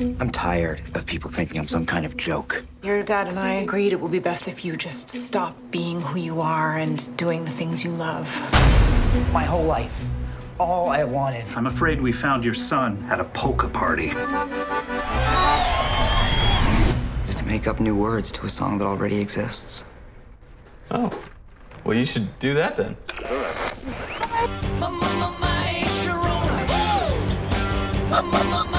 I'm tired of people thinking I'm some kind of joke. Your dad and I agreed it would be best if you just stop being who you are and doing the things you love. My whole life, all I wanted. I'm afraid we found your son at a polka party. Is to make up new words to a song that already exists. Oh. Well, you should do that then. Who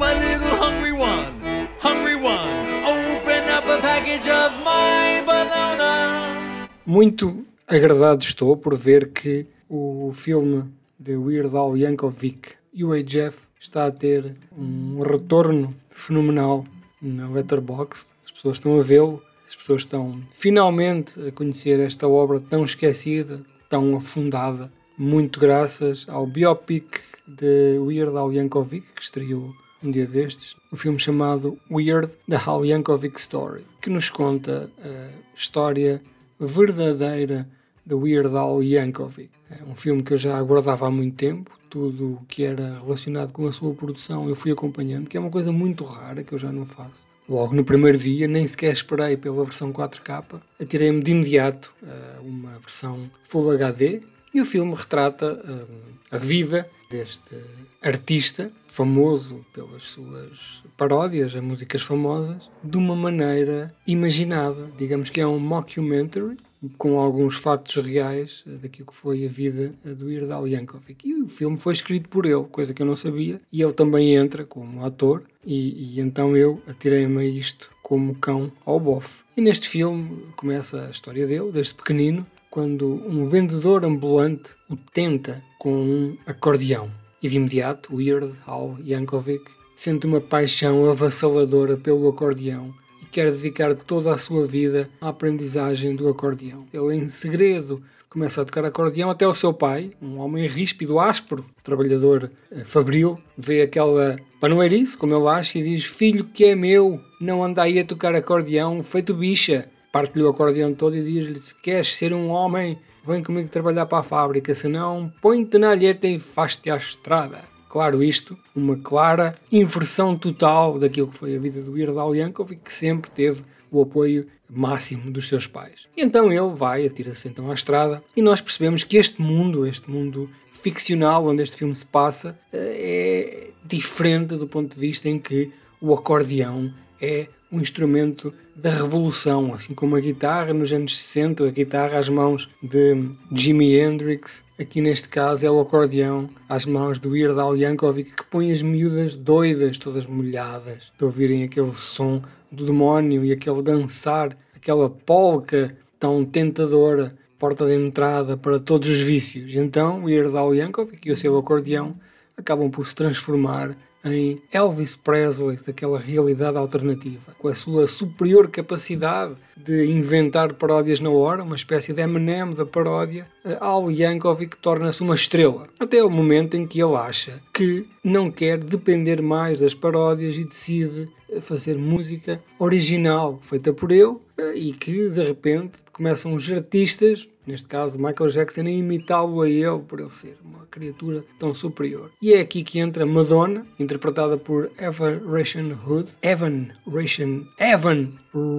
my little hungry one? Hungry one. Open up a package of my banana. Muito agradado estou por ver que o filme de Weird Al Yankovic e o AJF está a ter um retorno fenomenal na Letterboxd. As pessoas estão a vê-lo, as pessoas estão finalmente a conhecer esta obra tão esquecida, tão afundada, muito graças ao biopic de Weird Al Yankovic, que estreou um dia destes, um filme chamado Weird, The Al Yankovic Story, que nos conta a história verdadeira de Weird Al Yankovic. É um filme que eu já aguardava há muito tempo, tudo o que era relacionado com a sua produção eu fui acompanhando, que é uma coisa muito rara que eu já não faço. Logo no primeiro dia, nem sequer esperei pela versão 4K, atirei-me de imediato a uma versão Full HD e o filme retrata hum, a vida deste artista, famoso pelas suas paródias a músicas famosas, de uma maneira imaginada. Digamos que é um mockumentary, com alguns factos reais daquilo que foi a vida do Weird Al Yankovic. E o filme foi escrito por ele, coisa que eu não sabia, e ele também entra como ator, e, e então eu atirei-me a isto como cão ao bofe. E neste filme começa a história dele, desde pequenino, quando um vendedor ambulante o tenta com um acordeão. E de imediato, Weird Al Yankovic sente uma paixão avassaladora pelo acordeão e quer dedicar toda a sua vida à aprendizagem do acordeão. Ele, em segredo, começa a tocar acordeão até o seu pai, um homem ríspido, áspero, trabalhador eh, fabril, vê aquela panoeirice, como ele acha, e diz: Filho que é meu, não anda aí a tocar acordeão, feito bicha parte-lhe o acordeão todo e diz-lhe: Se queres ser um homem, vem comigo trabalhar para a fábrica, senão põe-te na alheta e faz-te à estrada. Claro, isto, uma clara inversão total daquilo que foi a vida do Irdal Yankov e que sempre teve o apoio máximo dos seus pais. E então ele vai, atira-se então à estrada e nós percebemos que este mundo, este mundo ficcional onde este filme se passa, eh, é diferente do ponto de vista em que o acordeão é um instrumento da revolução, assim como a guitarra nos anos 60, a guitarra às mãos de Jimi Hendrix, aqui neste caso é o acordeão às mãos do Weird Al Yankovic que põe as miúdas doidas, todas molhadas, de ouvirem aquele som do demónio e aquele dançar, aquela polca tão tentadora, porta de entrada para todos os vícios. Então o Weird Al Yankovic e o seu acordeão acabam por se transformar em Elvis Presley daquela realidade alternativa, com a sua superior capacidade de inventar paródias na hora, uma espécie de Eminem da paródia, Al Yankovic torna-se uma estrela, até o momento em que ele acha que não quer depender mais das paródias e decide fazer música original feita por ele e que de repente começam os artistas, neste caso Michael Jackson, a imitá-lo a ele por ele ser uma criatura tão superior. E é aqui que entra Madonna, interpretada por Evan Rachel Hood, Evan Rachel, Evan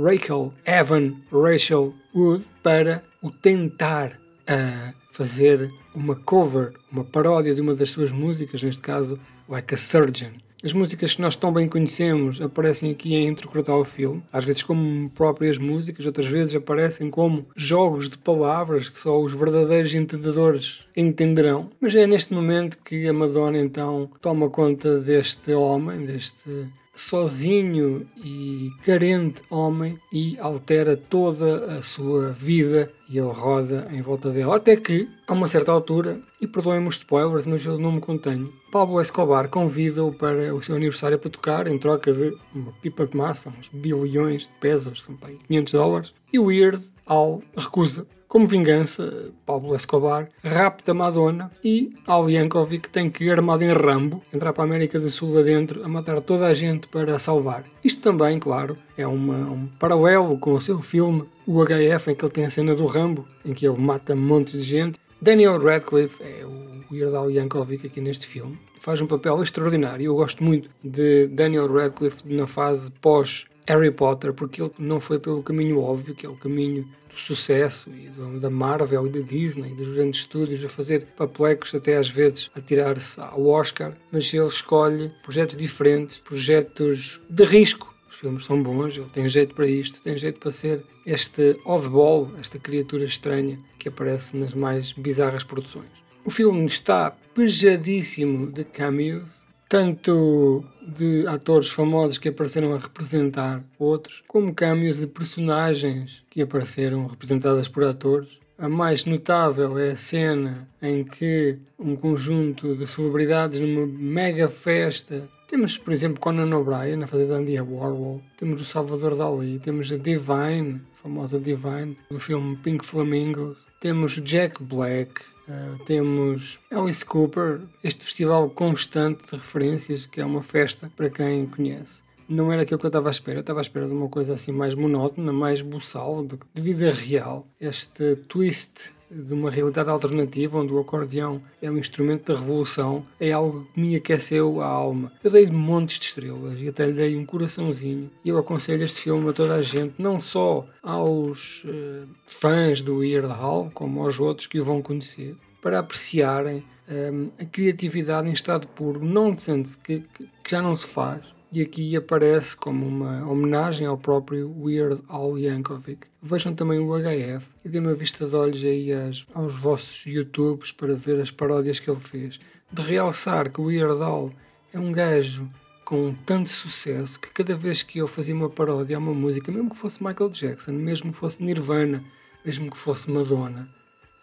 Rachel, Evan Rachel Wood, para o tentar a fazer uma cover, uma paródia de uma das suas músicas, neste caso Like a Surgeon. As músicas que nós tão bem conhecemos aparecem aqui em entrecortar o filme, às vezes como próprias músicas, outras vezes aparecem como jogos de palavras que só os verdadeiros entendedores entenderão. Mas é neste momento que a Madonna então toma conta deste homem, deste sozinho e carente homem e altera toda a sua vida e ele roda em volta dela. Até que, a uma certa altura, e perdoem-me os spoilers, mas eu não me contenho, Pablo Escobar convida-o para o seu aniversário para tocar em troca de uma pipa de massa, uns bilhões de pesos, são 500 dólares, e o Weird Al recusa. Como vingança, Pablo Escobar rapta Madonna e Al Yankovic tem que, armado em Rambo, entrar para a América do Sul adentro a matar toda a gente para a salvar. Isto também, claro, é uma, um paralelo com o seu filme, o HF, em que ele tem a cena do Rambo, em que ele mata um monte de gente. Daniel Radcliffe é o Weird Al Yankovic aqui neste filme. Faz um papel extraordinário. Eu gosto muito de Daniel Radcliffe na fase pós Harry Potter, porque ele não foi pelo caminho óbvio, que é o caminho do sucesso e da Marvel e da Disney, dos grandes estúdios, a fazer papelecos até às vezes a tirar-se ao Oscar, mas ele escolhe projetos diferentes, projetos de risco. Os filmes são bons, ele tem jeito para isto, tem jeito para ser este oddball, esta criatura estranha que aparece nas mais bizarras produções. O filme está pejadíssimo de cameos, tanto de atores famosos que apareceram a representar outros, como cameos de personagens que apareceram representadas por atores. A mais notável é a cena em que um conjunto de celebridades numa mega festa temos, por exemplo, Conan O'Brien a fazer Andy Warhol, temos o Salvador Dali, temos a Divine, a famosa Divine, do filme Pink Flamingos, temos Jack Black, uh, temos Alice Cooper, este festival constante de referências, que é uma festa para quem conhece não era aquilo que eu estava à espera. Eu estava à espera de uma coisa assim mais monótona, mais buçal, de, de vida real. Este twist de uma realidade alternativa onde o acordeão é um instrumento da revolução é algo que me aqueceu a alma. Eu dei montes de estrelas e até lhe dei um coraçãozinho e eu aconselho este filme a toda a gente, não só aos uh, fãs do Weird Al, como aos outros que o vão conhecer, para apreciarem um, eh, a criatividade em estado puro, não dizendo que, que já não se faz, e aqui aparece como uma homenagem ao próprio Weird Al Yankovic. Vejam também o HF e dêem uma vista de olhos aí às, aos vossos YouTubes para ver as paródias que ele fez. De realçar que o Weird Al é um gajo com tanto sucesso que cada vez que eu fazia uma paródia a uma música, mesmo que fosse Michael Jackson, mesmo que fosse Nirvana, mesmo que fosse Madonna,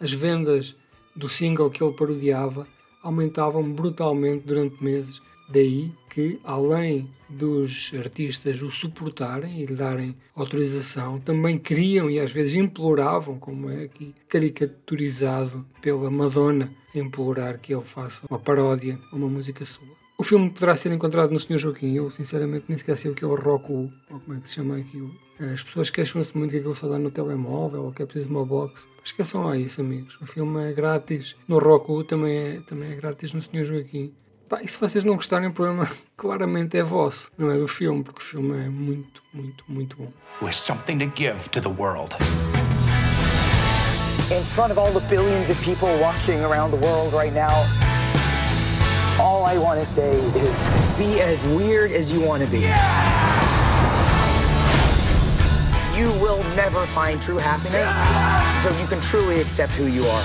as vendas do single que ele parodiava aumentavam brutalmente durante meses Daí que, além dos artistas o suportarem e lhe darem autorização, também queriam e às vezes imploravam, como é aqui caricaturizado pela Madonna, implorar que ele faça uma paródia a uma música sua. O filme poderá ser encontrado no Sr. Joaquim. Eu, sinceramente, nem sequer sei o que é o Roku, ou como é que se chama aquilo. As pessoas queixam-se muito que aquilo só dá no telemóvel, ou que é preciso uma box. Esqueçam lá isso, amigos. O filme é grátis. No Roku também é, também é grátis no Sr. Joaquim. Pá, e se vocês não gostarem, o problema claramente é vosso, não é do filme, porque o filme é muito, muito, muito bom. With something to give to the world. In front of all the billions of people watching around the world right now, all I want to say is be as weird as you want to be. Yeah! You will never find true happiness, so you can truly accept who you are.